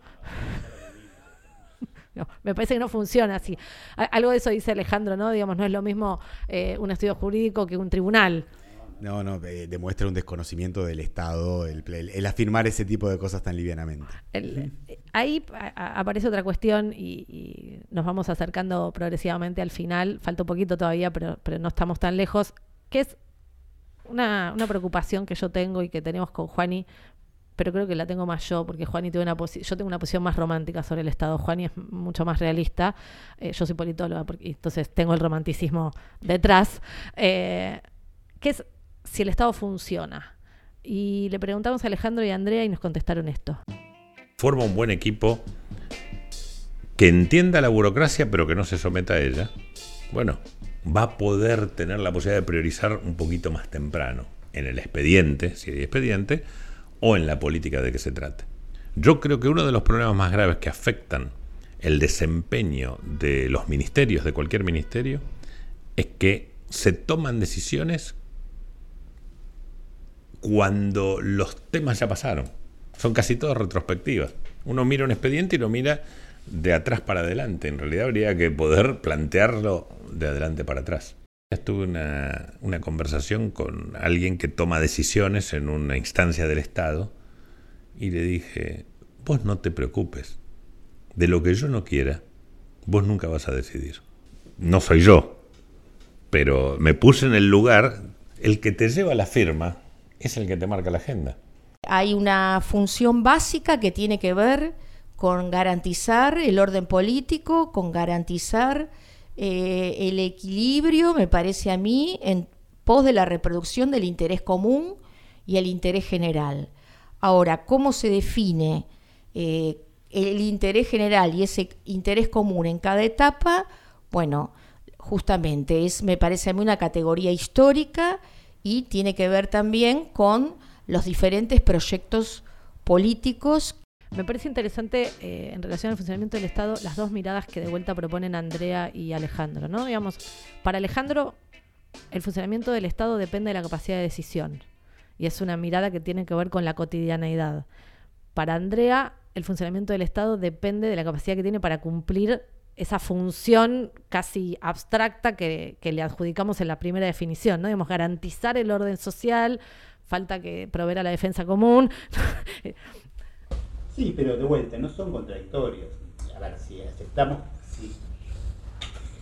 *laughs* no me parece que no funciona así. Algo de eso dice Alejandro, ¿no? Digamos, no es lo mismo eh, un estudio jurídico que un tribunal. No, no, eh, demuestra un desconocimiento del Estado el, afirmar ese tipo de cosas tan livianamente. ahí aparece otra cuestión y, nos vamos acercando progresivamente al final, falta un poquito todavía, pero, pero no estamos tan lejos, que es una, una preocupación que yo tengo y que tenemos con Juani, pero creo que la tengo más yo, porque Juani tiene una yo tengo una posición más romántica sobre el Estado. Juani es mucho más realista. Eh, yo soy politóloga, porque, entonces tengo el romanticismo detrás. Eh, que es si el Estado funciona. Y le preguntamos a Alejandro y a Andrea y nos contestaron esto. Forma un buen equipo que entienda la burocracia pero que no se someta a ella. Bueno, va a poder tener la posibilidad de priorizar un poquito más temprano en el expediente, si hay expediente, o en la política de que se trate. Yo creo que uno de los problemas más graves que afectan el desempeño de los ministerios, de cualquier ministerio, es que se toman decisiones cuando los temas ya pasaron. Son casi todas retrospectivas. Uno mira un expediente y lo mira de atrás para adelante. En realidad habría que poder plantearlo de adelante para atrás. Tuve una, una conversación con alguien que toma decisiones en una instancia del Estado y le dije, vos no te preocupes, de lo que yo no quiera, vos nunca vas a decidir. No soy yo, pero me puse en el lugar, el que te lleva la firma es el que te marca la agenda. Hay una función básica que tiene que ver con garantizar el orden político, con garantizar eh, el equilibrio, me parece a mí, en pos de la reproducción del interés común y el interés general. Ahora, ¿cómo se define eh, el interés general y ese interés común en cada etapa? Bueno, justamente es, me parece a mí, una categoría histórica y tiene que ver también con los diferentes proyectos políticos. Me parece interesante eh, en relación al funcionamiento del Estado las dos miradas que de vuelta proponen Andrea y Alejandro, ¿no? Digamos, para Alejandro el funcionamiento del Estado depende de la capacidad de decisión y es una mirada que tiene que ver con la cotidianeidad. Para Andrea el funcionamiento del Estado depende de la capacidad que tiene para cumplir esa función casi abstracta que, le adjudicamos en la primera definición, ¿no? Digamos, garantizar el orden social, falta que proveer a la defensa común. *laughs* Sí, pero de vuelta, no son contradictorios. A ver, si aceptamos, si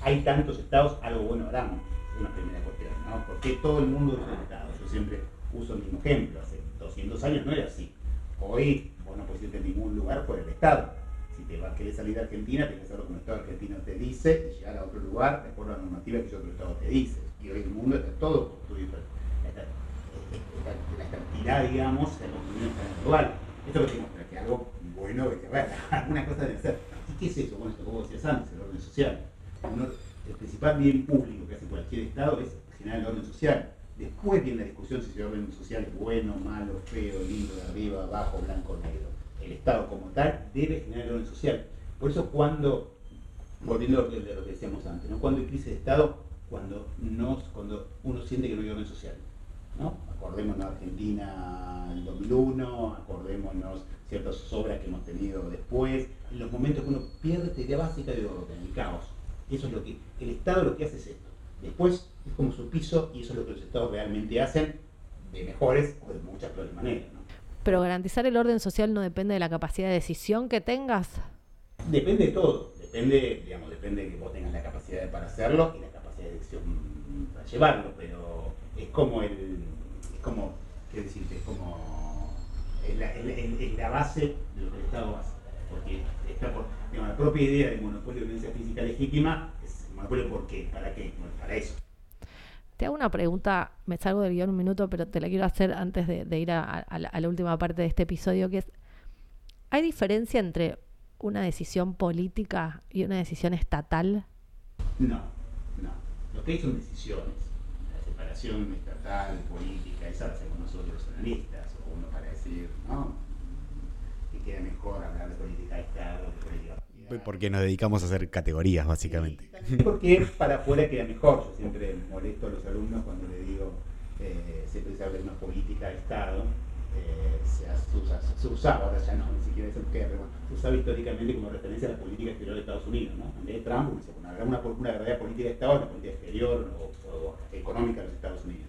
hay tantos estados, algo bueno harán. Es una primera cuestión, ¿no? Porque todo el mundo usa estados. Yo siempre uso el mismo ejemplo. Hace 200 años no era así. Hoy vos no podés irte a ningún lugar por el Estado. Si te vas, querés salir de Argentina, tenés que hacer lo que el Estado argentino te dice y llegar a otro lugar de acuerdo a la normativa que otro Estado te dice. Y hoy el mundo está todo construido. La estabilidad, digamos, la construcción está Esto lo que muestra que algo bueno, que ver, *laughs* alguna cosa debe ser. ¿Y qué es eso? Bueno, esto como decías antes, el orden social. el principal bien público que hace cualquier Estado es generar el orden social Después viene la discusión si ese orden social es bueno, malo, feo, lindo, de arriba, abajo, blanco, negro. El Estado como tal debe generar orden social. Por eso cuando, volviendo a lo que decíamos antes, ¿no? cuando hay crisis de Estado, cuando, nos, cuando uno siente que no hay orden social. ¿no? Acordémonos Argentina el 2001, acordémonos ciertas obras que hemos tenido después, en los momentos que uno pierde esta idea básica de orden, el caos. Eso es lo que, el Estado lo que hace es esto. Después es como su piso y eso es lo que los estados realmente hacen de mejores o de muchas peores maneras. Pero garantizar el orden social no depende de la capacidad de decisión que tengas. Depende de todo, depende, digamos, depende de que vos tengas la capacidad para hacerlo y la capacidad de decisión para llevarlo, pero es como el, es como, qué decirte, es como es la, base de lo que el Estado hace. Porque está por, digamos, la propia idea de monopolio de violencia física legítima es monopolio por qué, para qué, para eso. Te hago una pregunta, me salgo del guion un minuto, pero te la quiero hacer antes de, ir a, la, última parte de este episodio, que es, ¿hay diferencia entre una decisión política y una decisión estatal? No, no. Lo que hay son decisiones. La separación estatal, política, esa hacemos nosotros los analistas, o uno para decir, ¿no? Que queda mejor hablar de política de Estado, de política porque nos dedicamos a hacer categorías, básicamente. porque para afuera queda mejor. Yo siempre molesto a los alumnos cuando le digo, eh, siempre se habla de una política de Estado, eh, se, usa, se, usaba, ahora ya no, ni siquiera se queda, pero se usaba históricamente como referencia a la política exterior de Estados Unidos, ¿no? En vez de Trump, una, una, verdadera política de Estado, una política exterior o, económica de los Estados Unidos.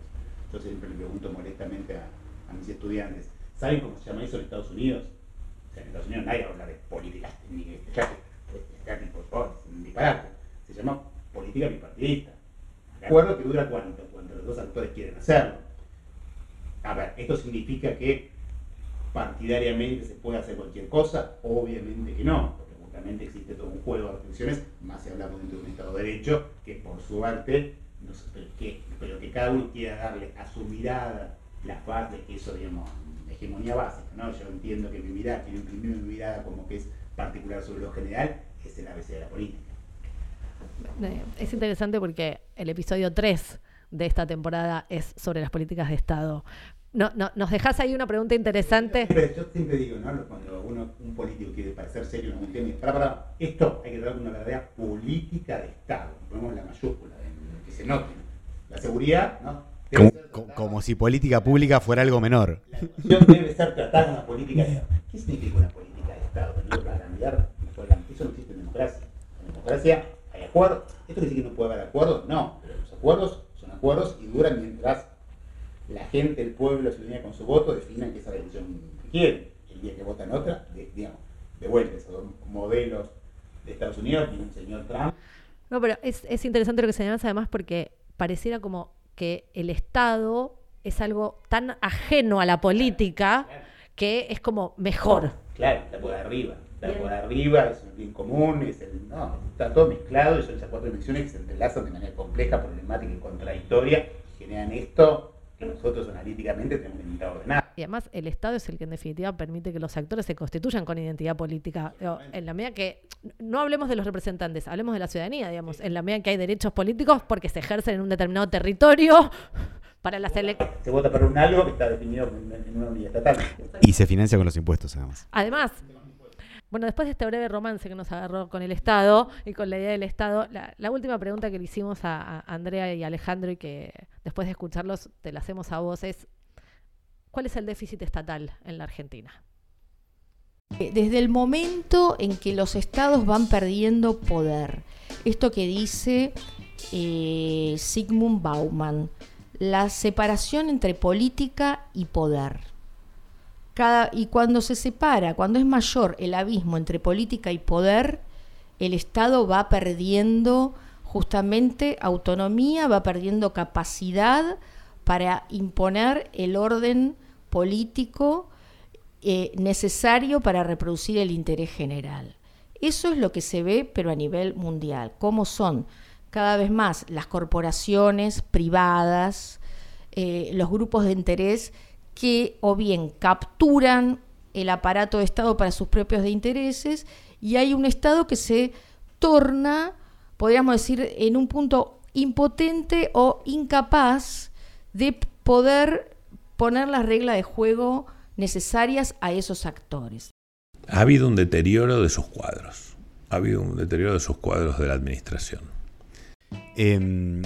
Yo siempre le pregunto molestamente a, a mis estudiantes, ¿saben cómo se llama eso en Estados Unidos? en Estados Unidos nadie habla de política ni disparate. Se llama política bipartidista. ¿De acuerdo? Que dura cuánto? Cuando los dos actores quieren hacerlo. A ver, ¿esto significa que partidariamente se puede hacer cualquier cosa? Obviamente que no, porque justamente existe todo un juego de restricciones, más si hablamos dentro de un Estado de Derecho, que por su arte, no sé, pero, que, pero que cada uno quiera darle a su mirada la paz de que eso, digamos, hegemonía básica, ¿no? Yo entiendo que mi mirada, quiero imprimir mi mirada como que es particular sobre lo general, es el ABC de la política. Eh, es interesante porque el episodio 3 de esta temporada es sobre las políticas de Estado. No, no, nos dejas ahí una pregunta interesante. Yo siempre, digo, ¿no? cuando uno, un político quiere parecer serio en un tema, para, para, esto hay que dar una verdadera política de Estado, ponemos la mayúscula, que se note. La seguridad, ¿no? Como, si política pública fuera algo menor. La debe ser tratada una política de Estado. ¿Qué significa una política de Estado? ¿No va a cambiar? Eso no existe en democracia. En democracia hay acuerdos. ¿Esto quiere decir que no puede haber acuerdos? No, pero los acuerdos son acuerdos y duran mientras la gente, el pueblo, se ciudadanía con su voto definan que esa decisión que quieren. El día que votan otra, digamos, de vuelta, esos modelos de Estados Unidos y un señor Trump. No, pero es, es interesante lo que señalas además porque pareciera como que el Estado es algo tan ajeno a la política que es como mejor. Claro, está por arriba, está por arriba, es un bien común, es el, no, está todo mezclado y son esas cuatro dimensiones que se entrelazan de manera compleja, problemática y contradictoria, y generan esto que nosotros analíticamente tenemos que intentar ordenar. Y además el Estado es el que en definitiva permite que los actores se constituyan con identidad política. En la medida que, no hablemos de los representantes, hablemos de la ciudadanía, digamos, en la medida que hay derechos políticos porque se ejercen en un determinado territorio para la selección. Se vota por un algo que está definido en una unidad estatal. Y se financia con los impuestos además. Además, bueno, después de este breve romance que nos agarró con el Estado y con la idea del Estado, la, última pregunta que le hicimos a, Andrea y Alejandro y que después de escucharlos te la hacemos a vos es, ¿cuál es el déficit estatal en la Argentina? Eh, desde el momento en que los estados van perdiendo poder, esto que dice eh, Sigmund Bauman, la separación entre política y poder. Y cuando se separa, cuando es mayor el abismo entre política y poder, el Estado va perdiendo justamente autonomía, va perdiendo capacidad para imponer el orden político eh, necesario para reproducir el interés general. Eso es lo que se ve, pero a nivel mundial, cómo son cada vez más las corporaciones privadas, eh, los grupos de interés que o bien capturan el aparato de Estado para sus propios intereses y hay un Estado que se torna, podríamos decir, en un punto impotente o incapaz de poder poner las reglas de juego necesarias a esos actores. Ha habido un deterioro de sus cuadros, ha habido un deterioro de sus cuadros de la administración. Em,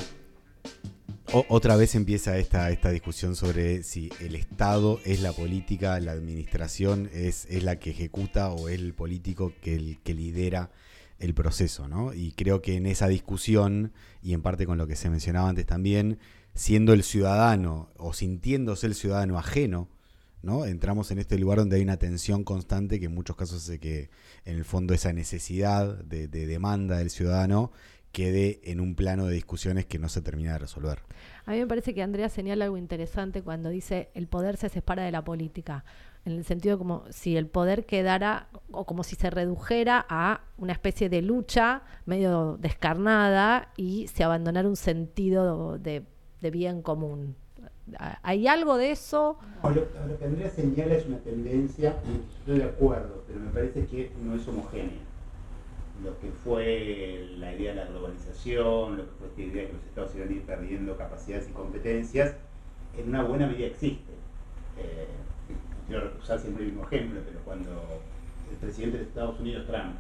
otra vez empieza esta, esta discusión sobre si el Estado es la política, la administración es, es la que ejecuta o es el político que, el, que lidera el proceso, ¿no? Y creo que en esa discusión, y en parte con lo que se mencionaba antes también, siendo el ciudadano o sintiéndose el ciudadano ajeno, ¿no? Entramos en este lugar donde hay una tensión constante que en muchos casos hace que en el fondo esa necesidad de, demanda del ciudadano quede en un plano de discusiones que no se termina de resolver. A mí me parece que Andrea señala algo interesante cuando dice el poder se separa de la política, en el sentido como si el poder quedara o como si se redujera a una especie de lucha medio descarnada y se abandonara un sentido de de bien común. ¿Hay algo de eso? lo, que Andrea señala es una tendencia, estoy de acuerdo, pero me parece que no es homogénea. Lo que fue la idea de la globalización, lo que fue esta idea de que los estados iban a ir perdiendo capacidades y competencias, en una buena medida existe. Eh, quiero usar siempre el mismo ejemplo, pero cuando el presidente de Estados Unidos, Trump,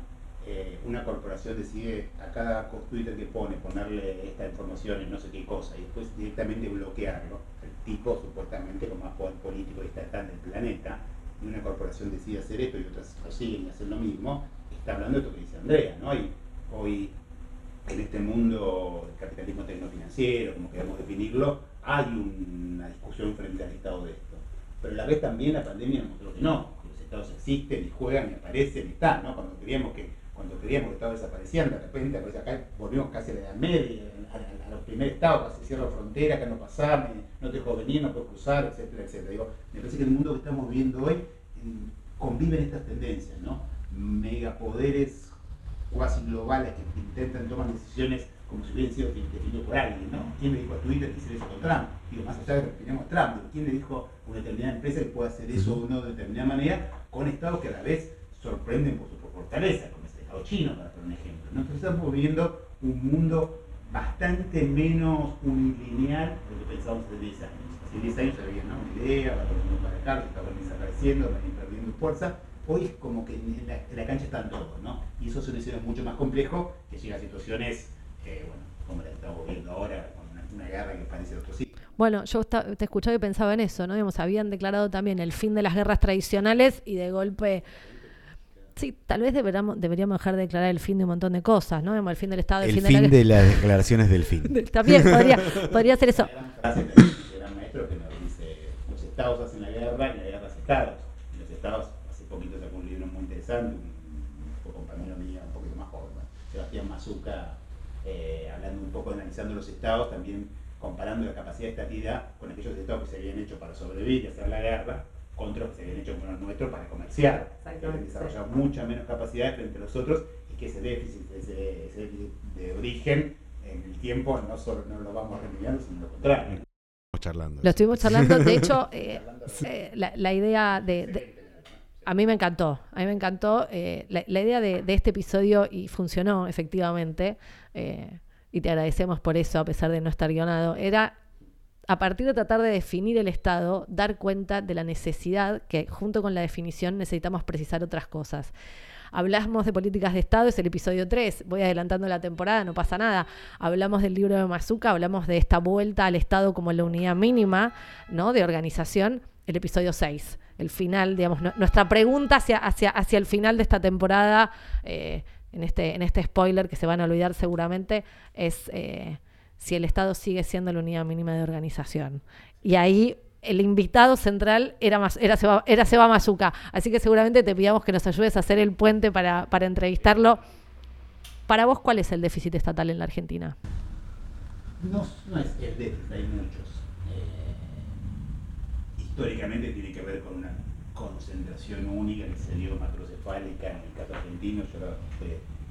eh, una corporación decide a cada Twitter que pone ponerle esta información en no sé qué cosa y después directamente bloquearlo, el tipo supuestamente con más poder político y estatal del planeta, y una corporación decide hacer esto y otras lo siguen y hacen lo mismo, está hablando esto que dice Andrea, ¿no? Y hoy en este mundo del capitalismo tecnofinanciero, como queremos definirlo, hay una discusión frente al estado de esto. Pero a la vez también la pandemia mostró que no, que los estados existen y juegan y aparecen y están, ¿no? Cuando queríamos que cuando creíamos que estaba desapareciendo, de repente acá volvimos casi a la Edad Media, a, los primeros estados, casi cierro frontera, acá no pasaba, no te dejo venir, no puedo cruzar, etcétera, etcétera. Me parece que el mundo que estamos viviendo hoy conviven estas tendencias, ¿no? Megapoderes cuasi globales que intentan tomar decisiones como si hubieran sido definidos por alguien, ¿no? ¿Quién le dijo a Twitter que hiciera eso con Trump? Digo, más allá de que tenemos Trump, ¿quién le dijo a una determinada empresa que puede hacer eso o no de determinada manera con estados que a la vez sorprenden por su fortaleza, o chino, para poner un ejemplo. Entonces estamos viviendo un mundo bastante menos unilineal de lo que pensábamos hace 10 años. Hace 10 años había una idea, va para acá, se está desapareciendo, va perdiendo fuerza. Hoy es como que en la, cancha están todos, ¿no? Y eso es un escenario mucho más complejo que llega a situaciones, eh, bueno, como la que estamos viendo ahora, con una, guerra que parece otro sitio. Bueno, yo te escuchaba y pensaba en eso, ¿no? Digamos, habían declarado también el fin de las guerras tradicionales y de golpe Sí, tal vez deberíamos, deberíamos dejar de declarar el fin de un montón de cosas, ¿no? El fin del Estado, el, fin, de, de, las declaraciones del fin. *laughs* También podría, *laughs* podría ser eso. Gran maestro que nos dice, los estados hacen la guerra y la guerra hace estados. Y los estados, hace poquito sacó un un, compañero mío, un poquito más joven, Sebastián Mazuca, eh, hablando un poco, analizando los estados, también comparando la capacidad de estatidad con aquellos estados que se habían hecho para sobrevivir y hacer la guerra contra lo que se habían hecho como los nuestros para comerciar, que han desarrollado mucha menos capacidad frente a los otros y que ese déficit, ese, déficit de origen en el tiempo no solo no lo vamos remediando, sino lo contrario. Charlando. Lo estuvimos charlando, de hecho, *laughs* eh, eh, la, idea de, A mí me encantó, a mí me encantó eh, la, idea de, este episodio y funcionó efectivamente, y te agradecemos por eso, a pesar de no estar guionado, era a partir de tratar de definir el Estado, dar cuenta de la necesidad que junto con la definición necesitamos precisar otras cosas. Hablamos de políticas de Estado, es el episodio 3, voy adelantando la temporada, no pasa nada. Hablamos del libro de Mazuca, hablamos de esta vuelta al Estado como la unidad mínima ¿no? de organización, el episodio 6. El final, digamos, nuestra pregunta hacia, hacia, hacia el final de esta temporada, eh, en, este, en este spoiler que se van a olvidar seguramente, es... Eh, si el Estado sigue siendo la unidad mínima de organización. Y ahí el invitado central era, era, Seba, era Seba Mazuca. Así que seguramente te pidamos que nos ayudes a hacer el puente para, entrevistarlo. Para vos, ¿cuál es el déficit estatal en la Argentina? No, no es el déficit, hay muchos. Históricamente tiene que ver con una concentración única que se dio macrocefálica en el caso argentino. Yo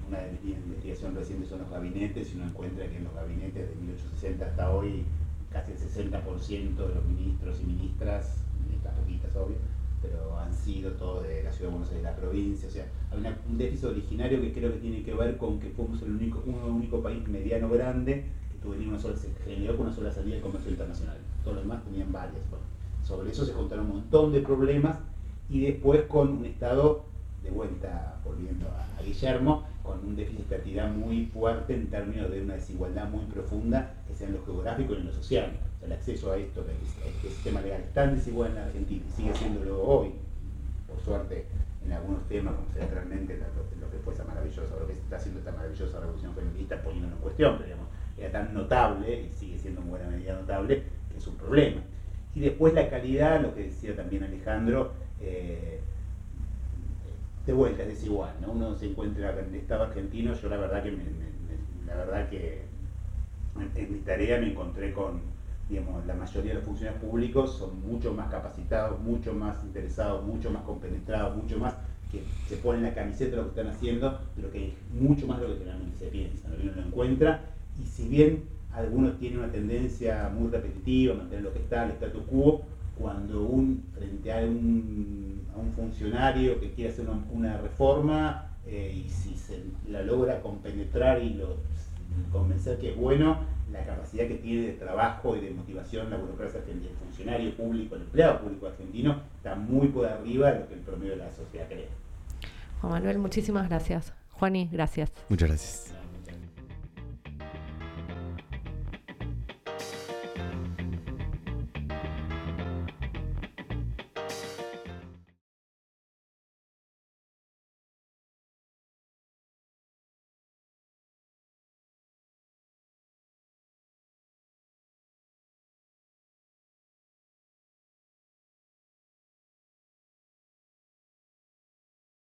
una de mis investigaciones recientes son los gabinetes y uno encuentra que en los gabinetes de 1860 hasta hoy casi el 60% de los ministros y ministras, estas poquitas obvio, pero han sido todos de la ciudad de Buenos Aires, de la provincia, o sea, hay un déficit originario que creo que tiene que ver con que fuimos el único, un único país mediano grande que tuvo una sola, se generó con una sola salida del comercio internacional, todos los demás tenían varias. Sobre eso se contaron un montón de problemas y después con un Estado, de vuelta, volviendo a, Guillermo, con un déficit de equidad muy fuerte en términos de una desigualdad muy profunda, que sea en lo geográfico y en lo social. el acceso a esto, a este sistema legal es tan desigual en Argentina y sigue siéndolo hoy, por suerte, en algunos temas, como centralmente lo, lo, que fue esa maravillosa, lo que está haciendo esta maravillosa revolución feminista, poniéndolo en cuestión, pero digamos, era tan notable y sigue siendo en buena medida notable, que es un problema. Y después la calidad, lo que decía también Alejandro, eh, de vuelta es desigual, ¿no? Uno se encuentra en el Estado argentino, yo la verdad que la verdad que en mi tarea me encontré con, digamos, la mayoría de los funcionarios públicos son mucho más capacitados, mucho más interesados, mucho más compenetrados, mucho más que se ponen la camiseta de lo que están haciendo, pero que es mucho más lo que generalmente se piensa, ¿no? uno lo encuentra, y si bien algunos tienen una tendencia muy repetitiva, mantener lo que está, el status quo, cuando un, frente a un, a un funcionario que quiere hacer una, reforma eh, y si se la logra compenetrar y lo, convencer que es bueno, la capacidad que tiene de trabajo y de motivación la burocracia argentina, el funcionario público, el empleado público argentino, está muy por arriba de lo que el promedio de la sociedad cree. Juan Manuel, muchísimas gracias. Juani, gracias. Muchas gracias.